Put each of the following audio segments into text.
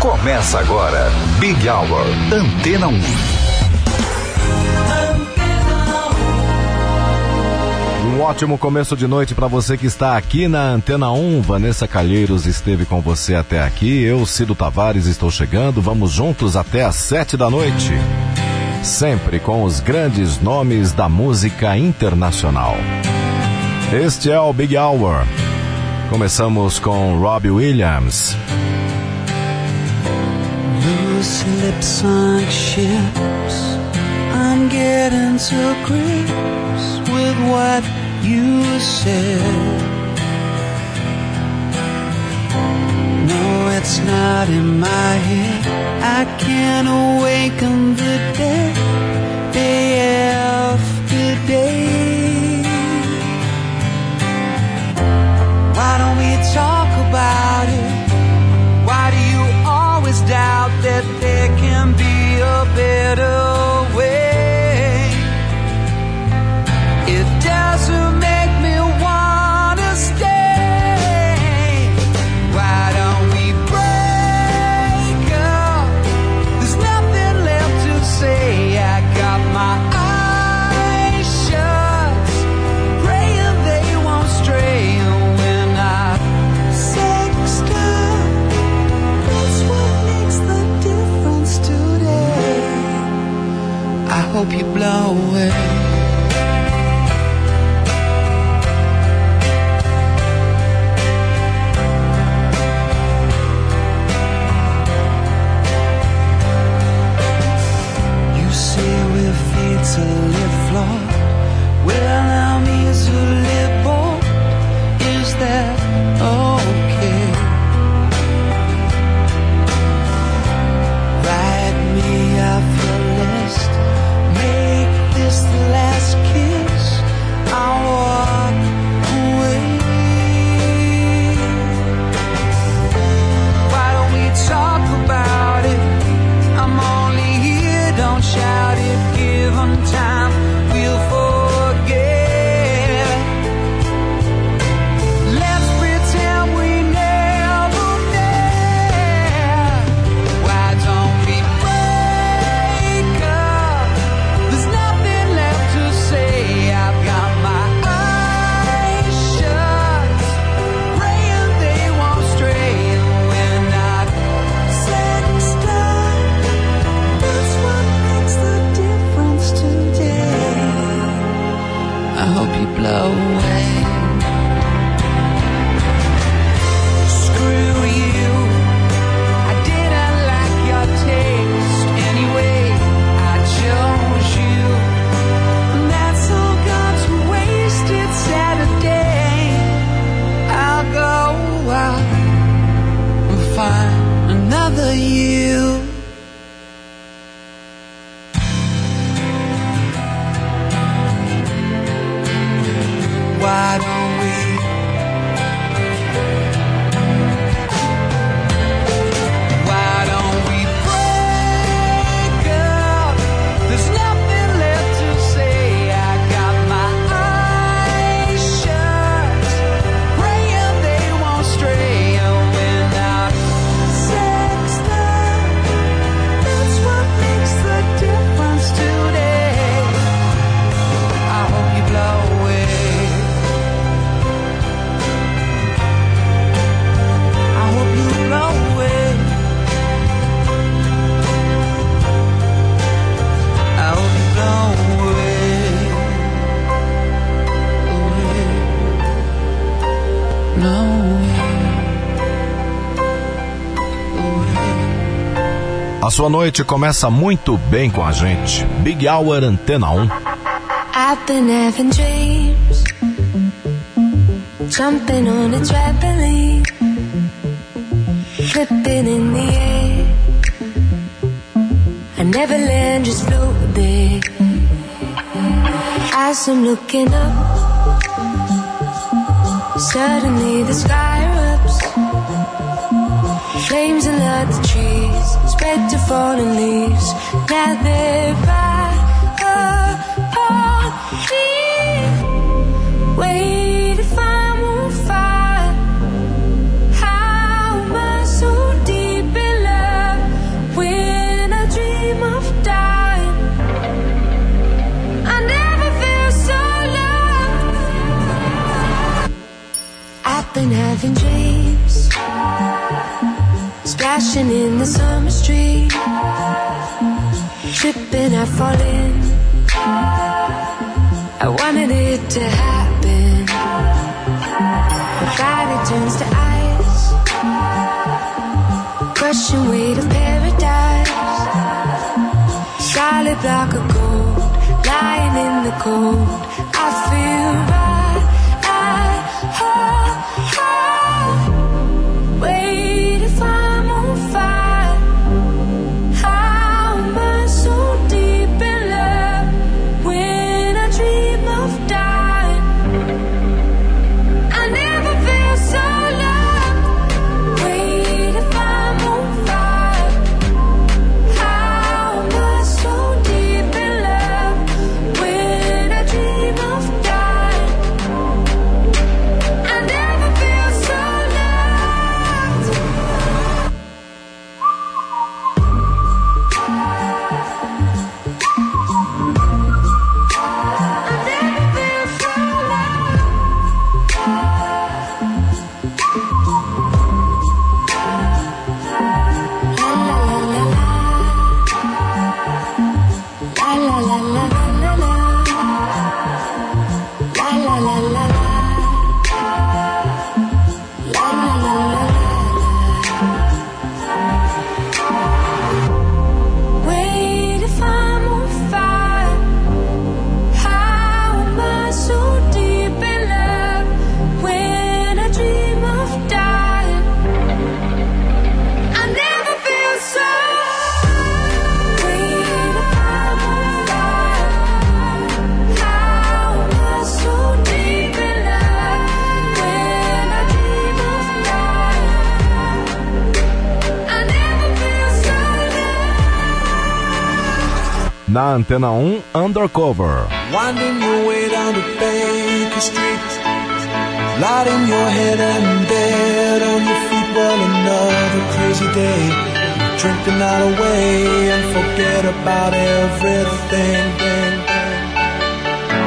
Começa agora, Big Hour, Antena 1. Um ótimo começo de noite para você que está aqui na Antena 1. Vanessa Calheiros esteve com você até aqui. Eu, Cido Tavares, estou chegando. Vamos juntos até às sete da noite. Sempre com os grandes nomes da música internacional. Este é o Big Hour. Começamos com Robbie Williams. Loose lips sunk ships. I'm getting to grips with what you said. No, it's not in my head. I can't awaken the dead day after day. Why don't we talk about it? That there can be a better hope you blow away. Sua noite começa muito bem com a gente. Big Hour Antena 1. I've been having dreams, jumping on a trampoline, flipping in the air. I never land, just float there. As I'm looking up, suddenly the sky erupts. Flames alert the trees, head to falling leaves. Gathered by the. Wait if I'm on fire. How am I so deep in love when I dream of dying? I never feel so loved. I've been having dreams. Splashing in the summer stream. Tripping, I fall in. I wanted it to happen. Body turns to ice. Crushing weight of paradise. Solid block of gold. Lying in the cold. Antena 1, Undercover. Winding your way down to Baker Street. Lighting your head and bed on your feet. Well, another crazy day. Away and forget about everything.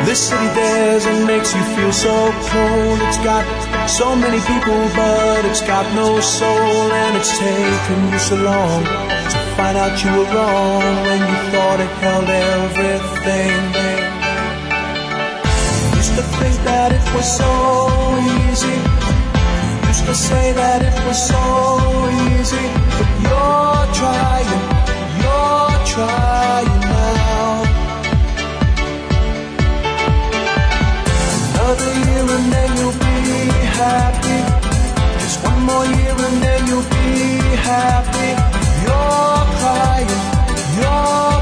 This city dares and makes you feel so cold. It's got so many people, but it's got no soul. And it's taken you so long find out you were wrong when you thought it held everything. Used to think that it was so easy. Used to say that it was so easy. But you're trying, you're trying now. Another year and then you'll be happy. Just one more year and then you'll be happy. You're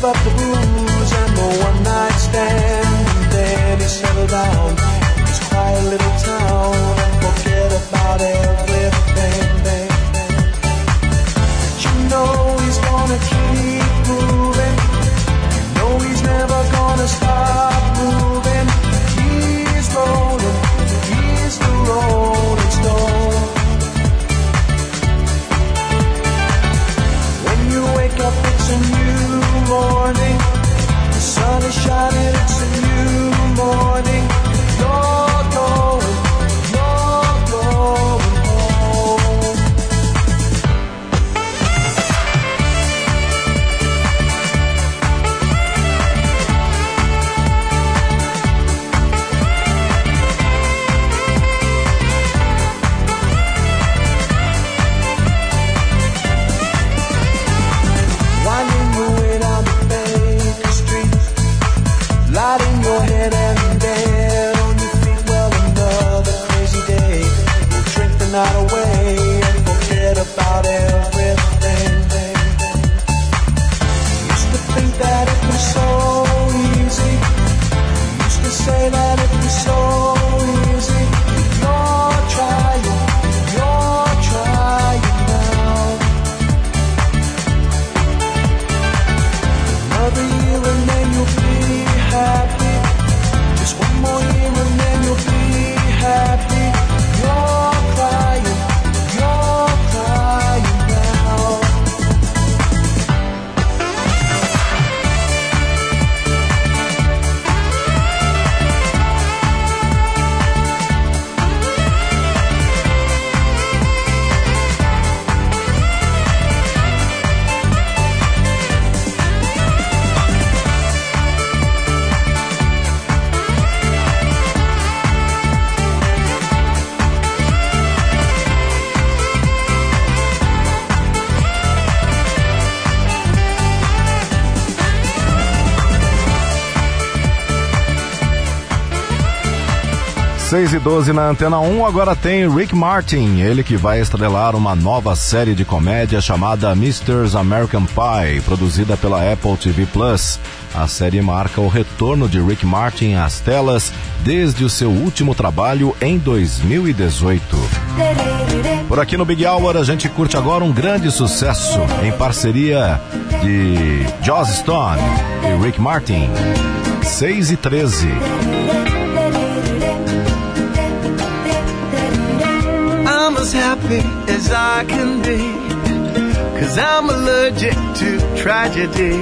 give up the booze and the one night stand, and then he settle down. in His quiet little town 6 e 12 na Antena 1 agora tem Rick Martin, ele que vai estrelar uma nova série de comédia chamada Mr. American Pie, produzida pela Apple TV Plus. A série marca o retorno de Rick Martin às telas desde o seu último trabalho em 2018. Por aqui no Big Hour a gente curte agora um grande sucesso em parceria de Joss Stone e Rick Martin. 6 e 13. as happy as I can be. Cause I'm allergic to tragedy.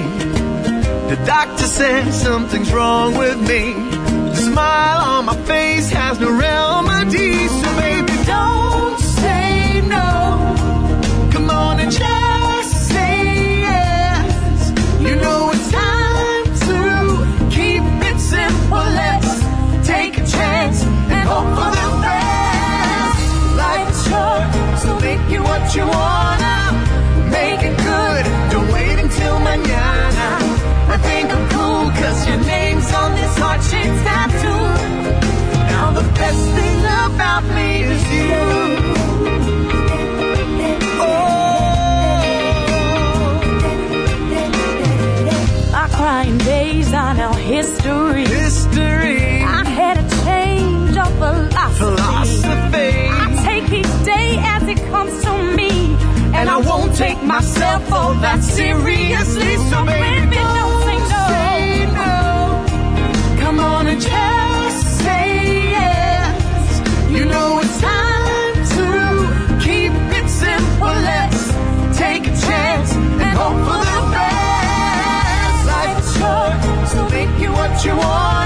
The doctor said something's wrong with me. The smile on my face has no remedies. you wanna. Make it good, don't wait until mañana. I think I'm cool, cause your name's on this heart shaped tattoo. Now the best thing about me is you. Oh. crying days on our history myself all that seriously. So baby, don't say no. Say no. Come on and just say yes. You know it's time to keep it simple. Let's take a chance and hope for the best. Life is short, so make you what you want.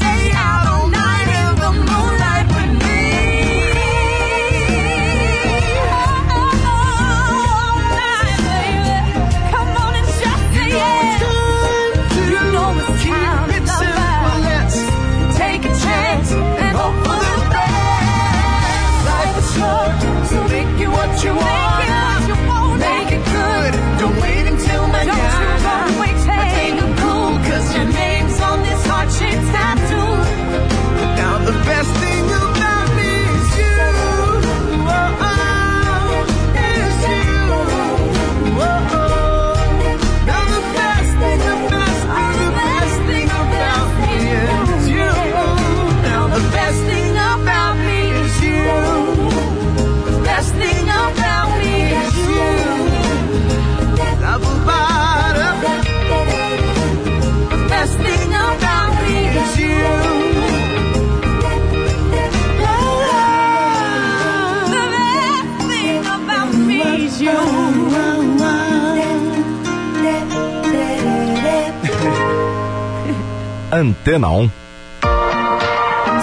Antena 1.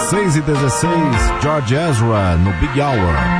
6 e 16, George Ezra no Big Hour.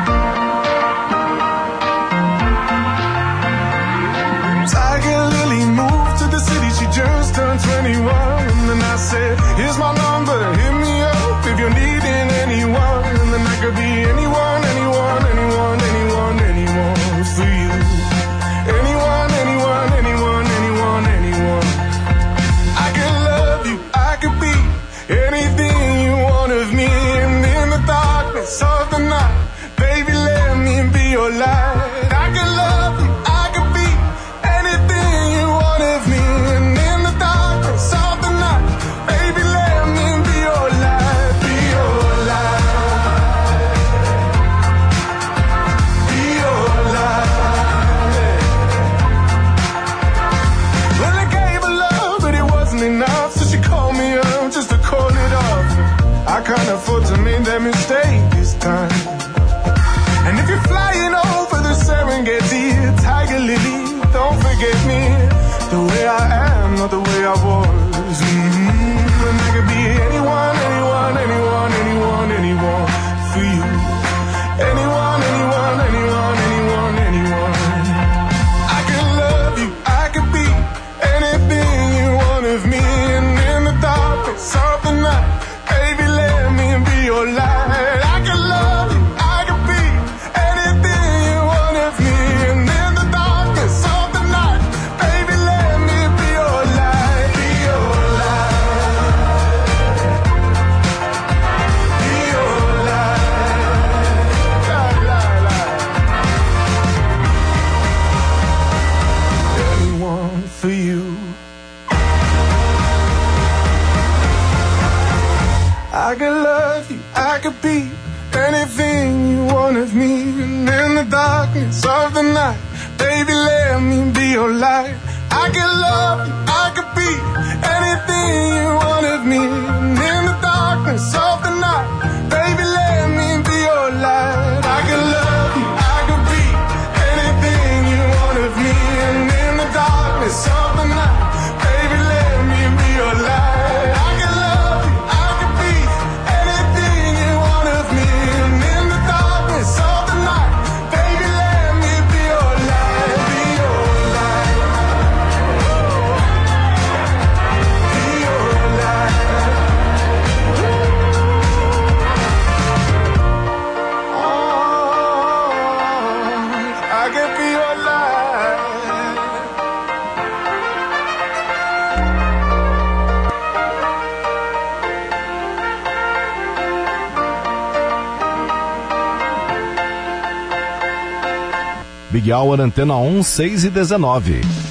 Big Hour Antena 1, 6 e 19.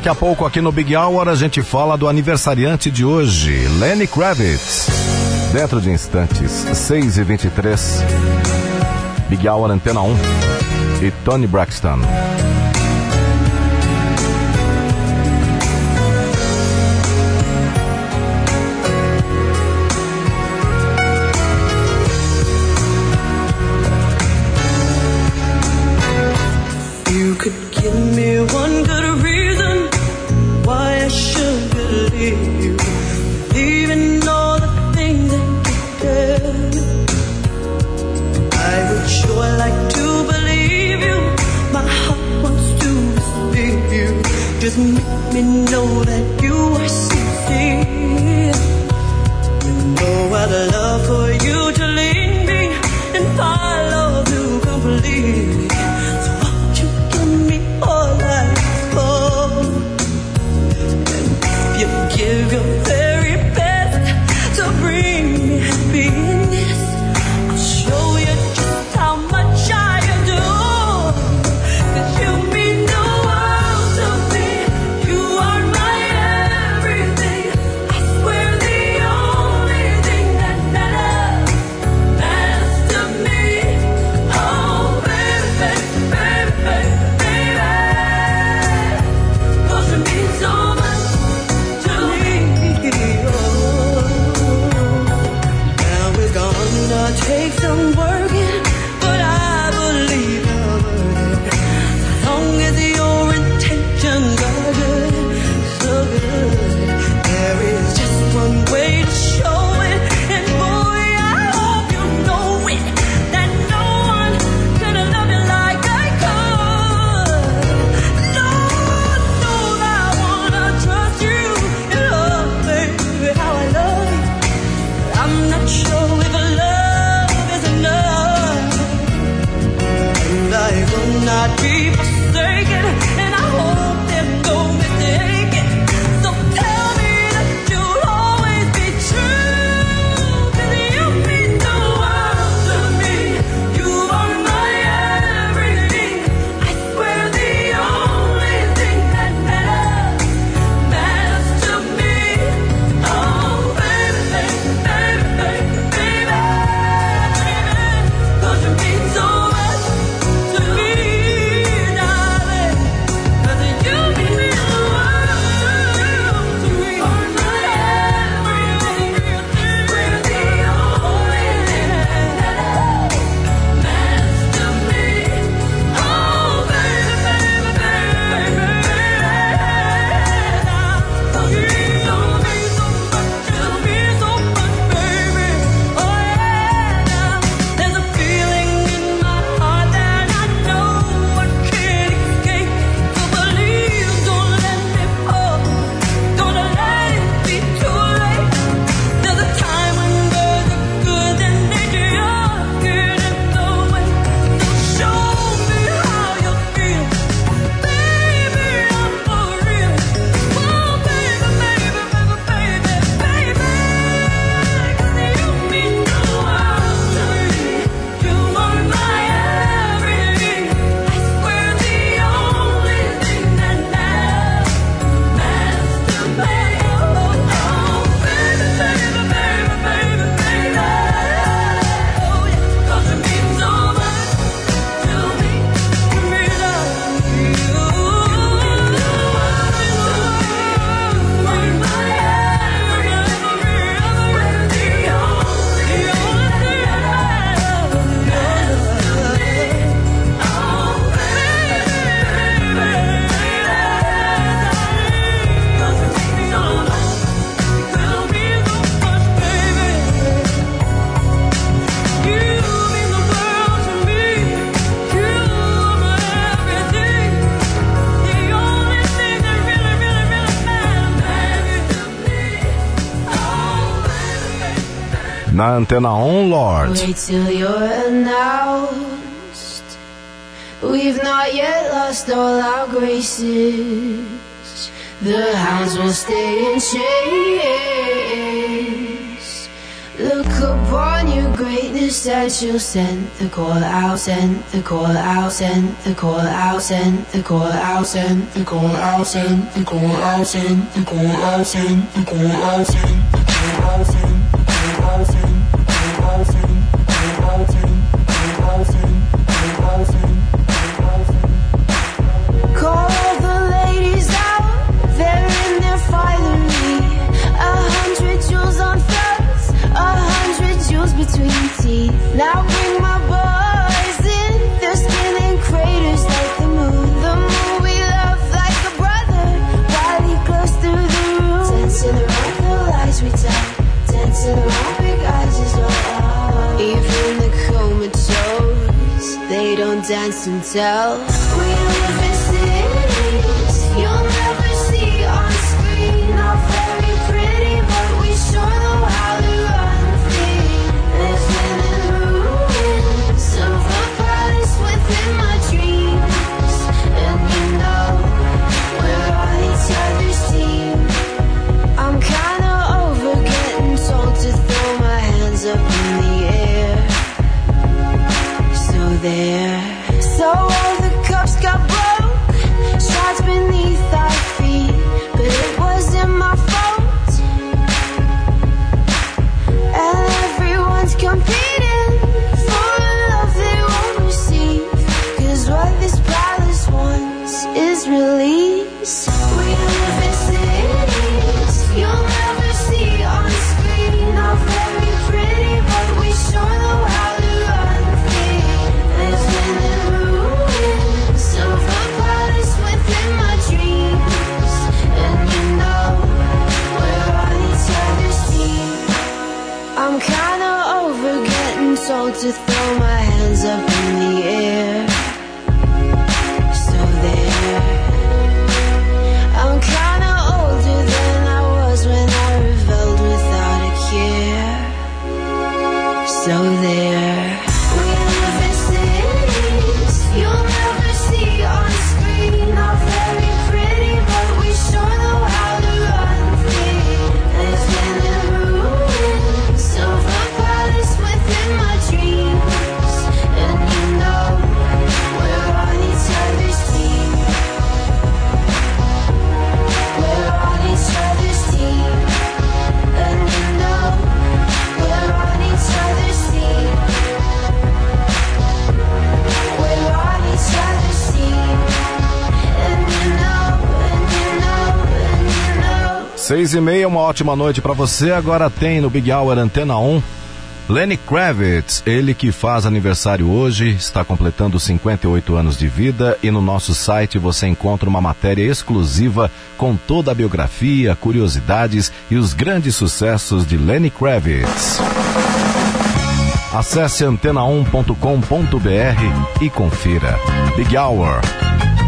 Daqui a pouco aqui no Big Hour a gente fala do aniversariante de hoje, Lenny Kravitz. Dentro de instantes, 6 e 23 Big Hour Antena 1 e Tony Braxton. Antena um, On, Lord. Wait till you're announced. We've not yet lost all our graces. The hounds will stay in chase. Look upon your greatness and she'll the call out, send the call out, send the call out, send the call out, send the call out, send the call out, send the call out, send the call out, send. yourself seis e meia, uma ótima noite para você. Agora tem no Big Hour Antena 1, Lenny Kravitz, ele que faz aniversário hoje, está completando 58 anos de vida e no nosso site você encontra uma matéria exclusiva com toda a biografia, curiosidades e os grandes sucessos de Lenny Kravitz. Acesse antena1.com.br e confira. Big Hour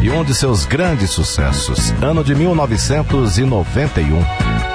e um de seus grandes sucessos, ano de 1991.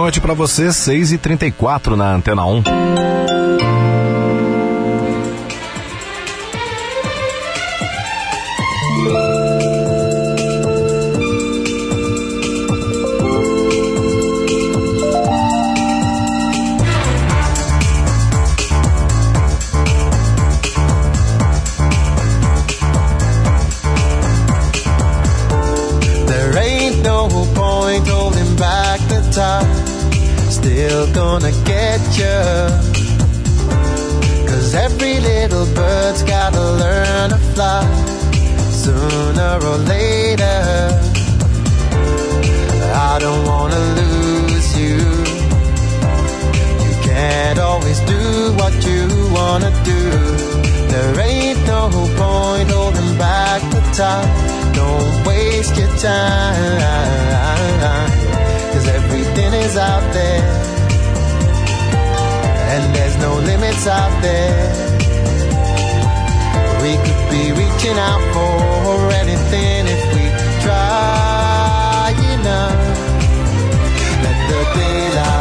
noite para você, 6h34 na Antena 1.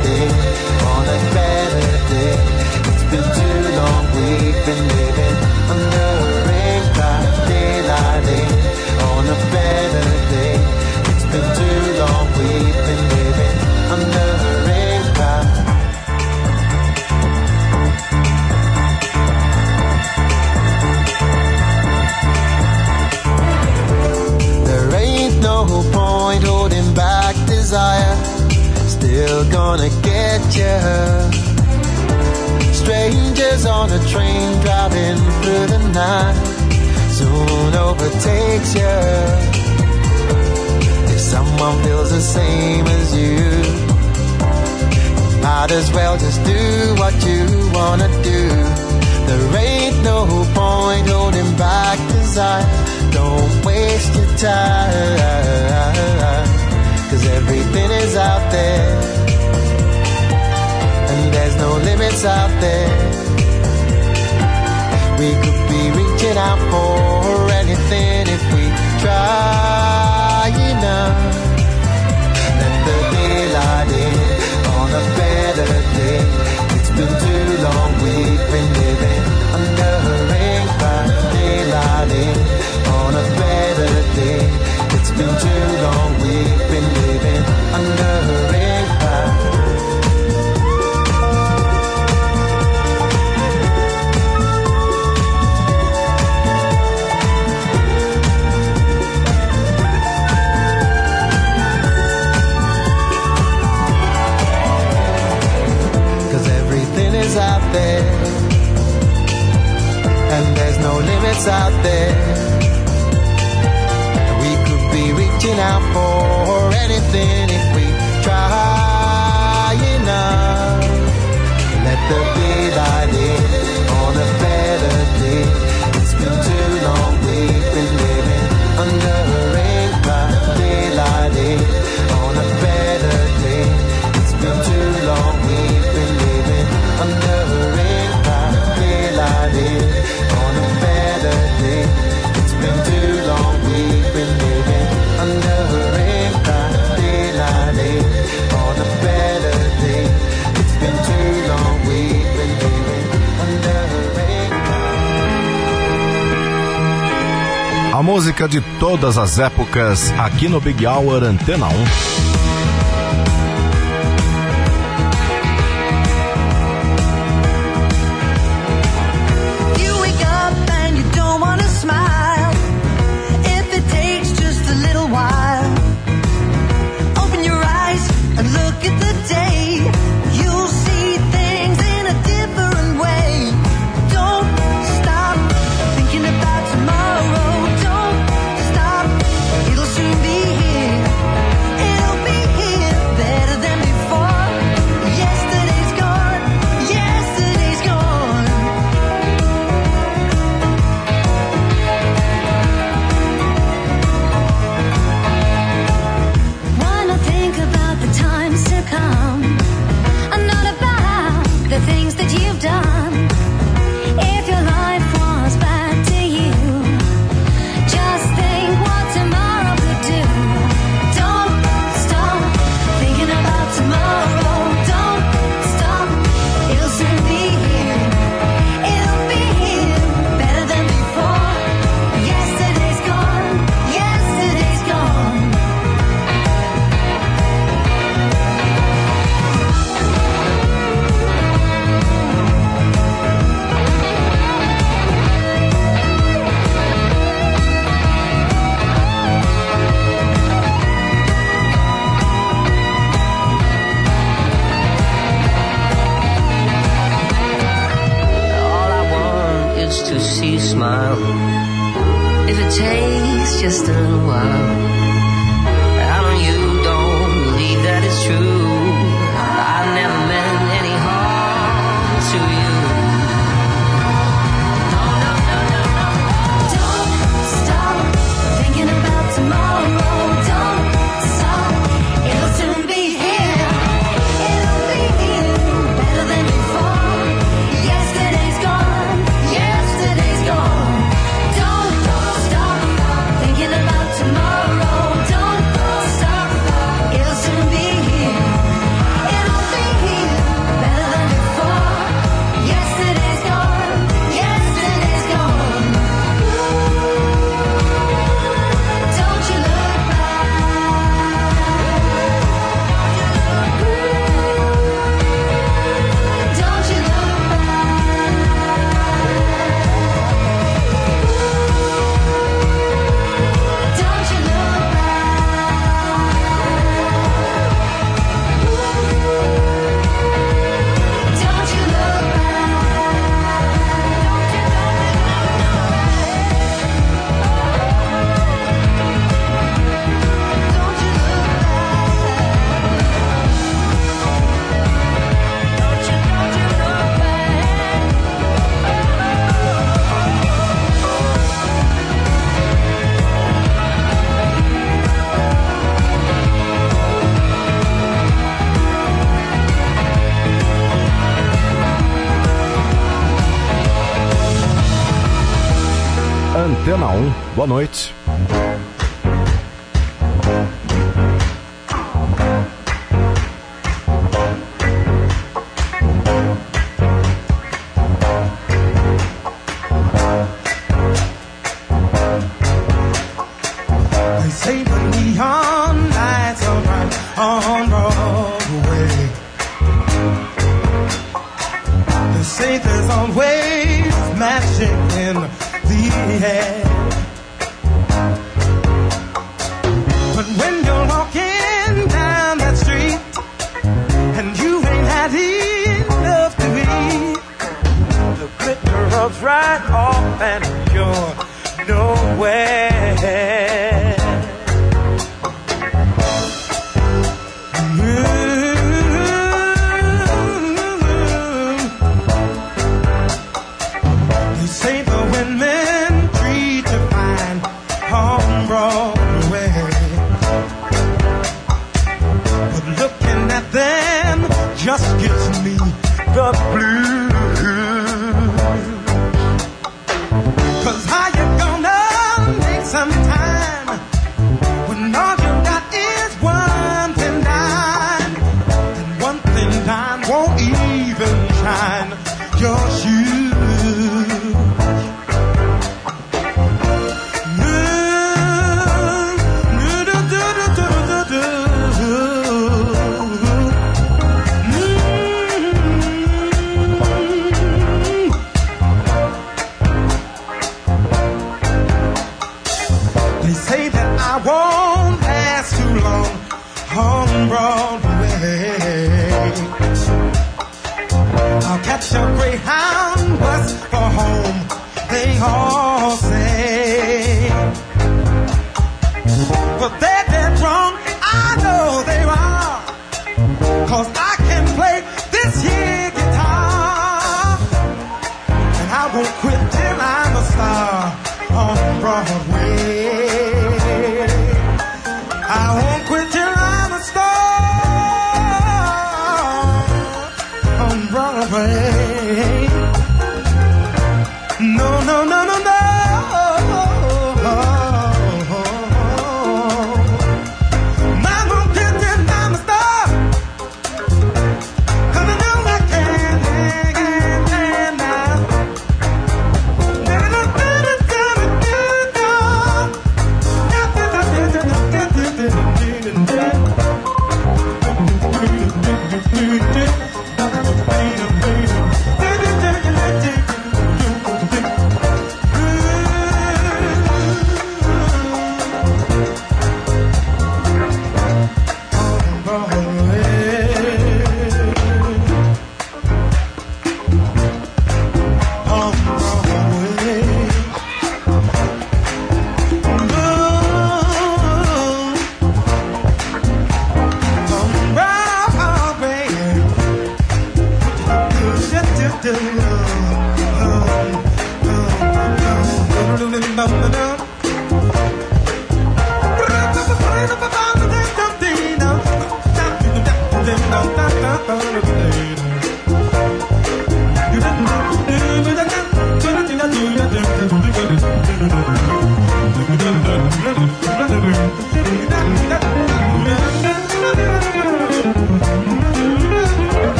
In on a better day. It's been too long we've been living under you. Strangers on a train driving through the night soon overtakes you. If someone feels the same as you, might as well just do what you wanna do. There ain't no point holding back desire. Don't waste your time. Cause everything is out there. No limits out there. We could be reaching out for anything if we try enough. Let the daylight in on a better day. It's been too long we've been living under a. Daylight in on a better day. It's been too long we've been living under no limits out there. We could be reaching out for anything if we try enough. Let the música de todas as épocas aqui no Big Hour Antena 1. Antena 1, boa noite.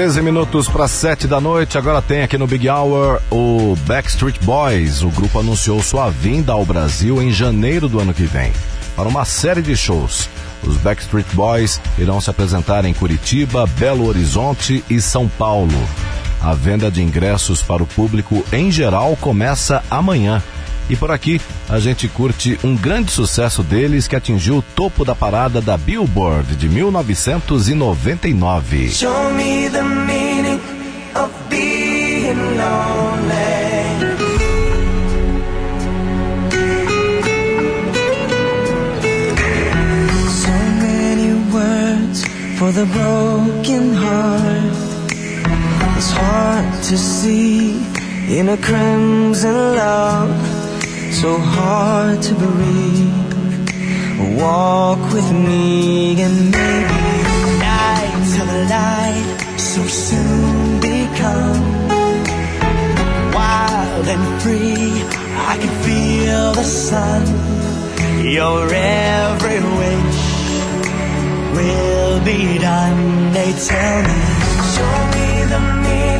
13 minutos para 7 da noite. Agora tem aqui no Big Hour o Backstreet Boys. O grupo anunciou sua vinda ao Brasil em janeiro do ano que vem para uma série de shows. Os Backstreet Boys irão se apresentar em Curitiba, Belo Horizonte e São Paulo. A venda de ingressos para o público em geral começa amanhã. E por aqui a gente curte um grande sucesso deles que atingiu o topo da parada da Billboard de 1999. Show me the meaning of being lonely. So many words for the broken heart. It's hard to see in a crimson love. So hard to breathe. Walk with me and maybe the nights of the light so soon become wild and free. I can feel the sun. Your every wish will be done. They tell me, Show me the meaning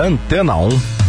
Antena 1.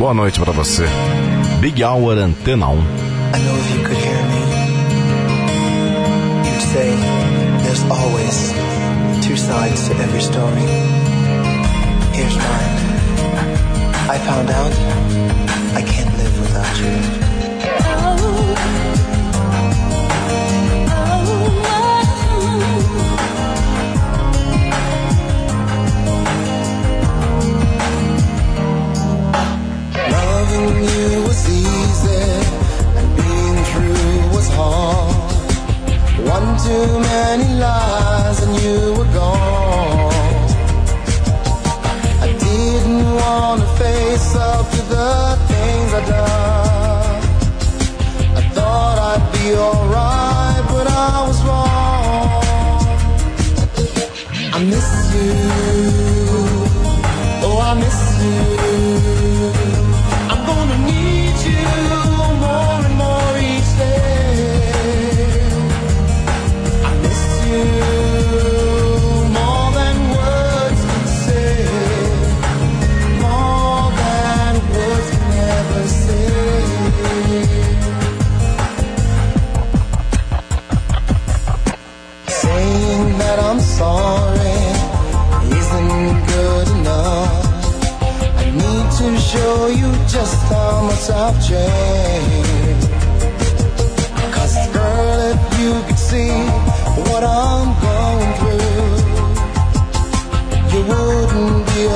Boa noite para você. Big Hour Antena 1. I know if you could hear me, you'd say there's always two sides to every story. Here's mine. I found out I can't live without you. You was easy, and being true was hard. One too many lies, and you were gone. I didn't want to face up to the things I done. I thought I'd be alright, but I was wrong. I miss you. Oh, I miss you.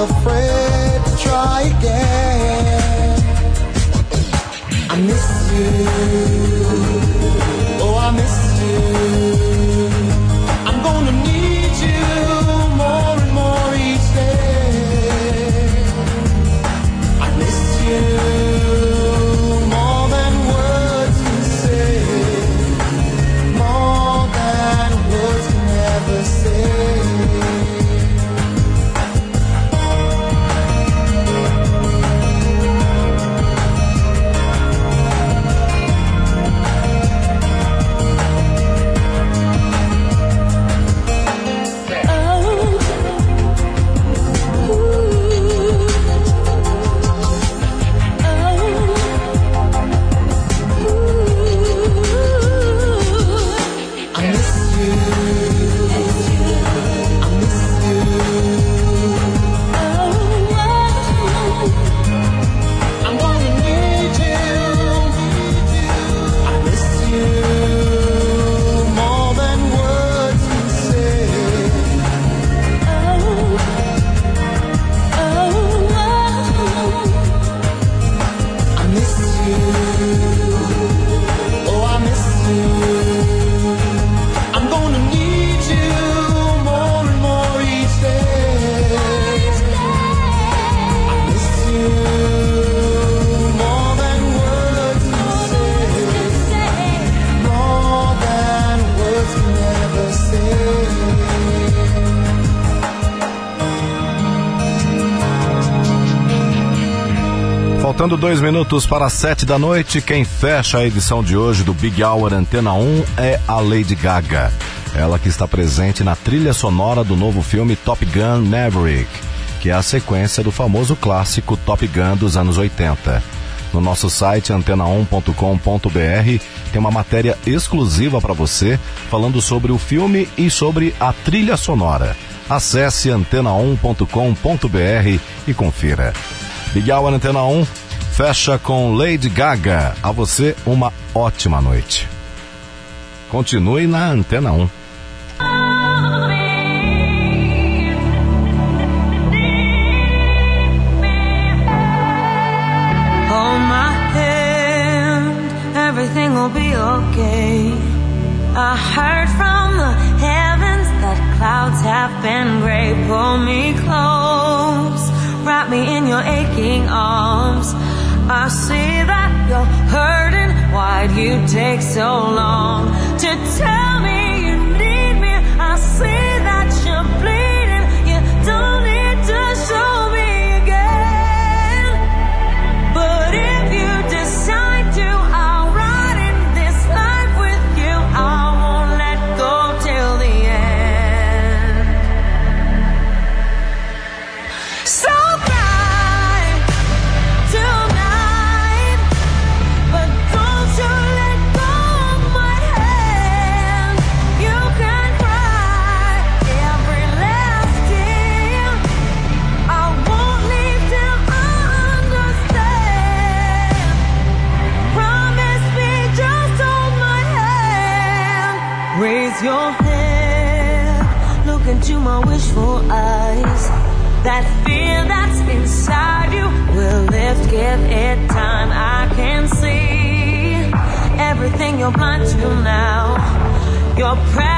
Wouldn't Faltando dois minutos para sete da noite, quem fecha a edição de hoje do Big Hour Antena 1 é a Lady Gaga. Ela que está presente na trilha sonora do novo filme Top Gun Maverick, que é a sequência do famoso clássico Top Gun dos anos 80. No nosso site antena1.com.br tem uma matéria exclusiva para você falando sobre o filme e sobre a trilha sonora. Acesse antena1.com.br e confira. Big Hour Antena 1 fecha com Lady Gaga. A você uma ótima noite. Continue na Antena 1. Hold my hand, everything will be okay. I heard from the heavens that clouds have been gray. Pull me close, wrap me in your aching arms. I see that you're hurting. Why'd you take so long to tell you're blind to now. Your presence.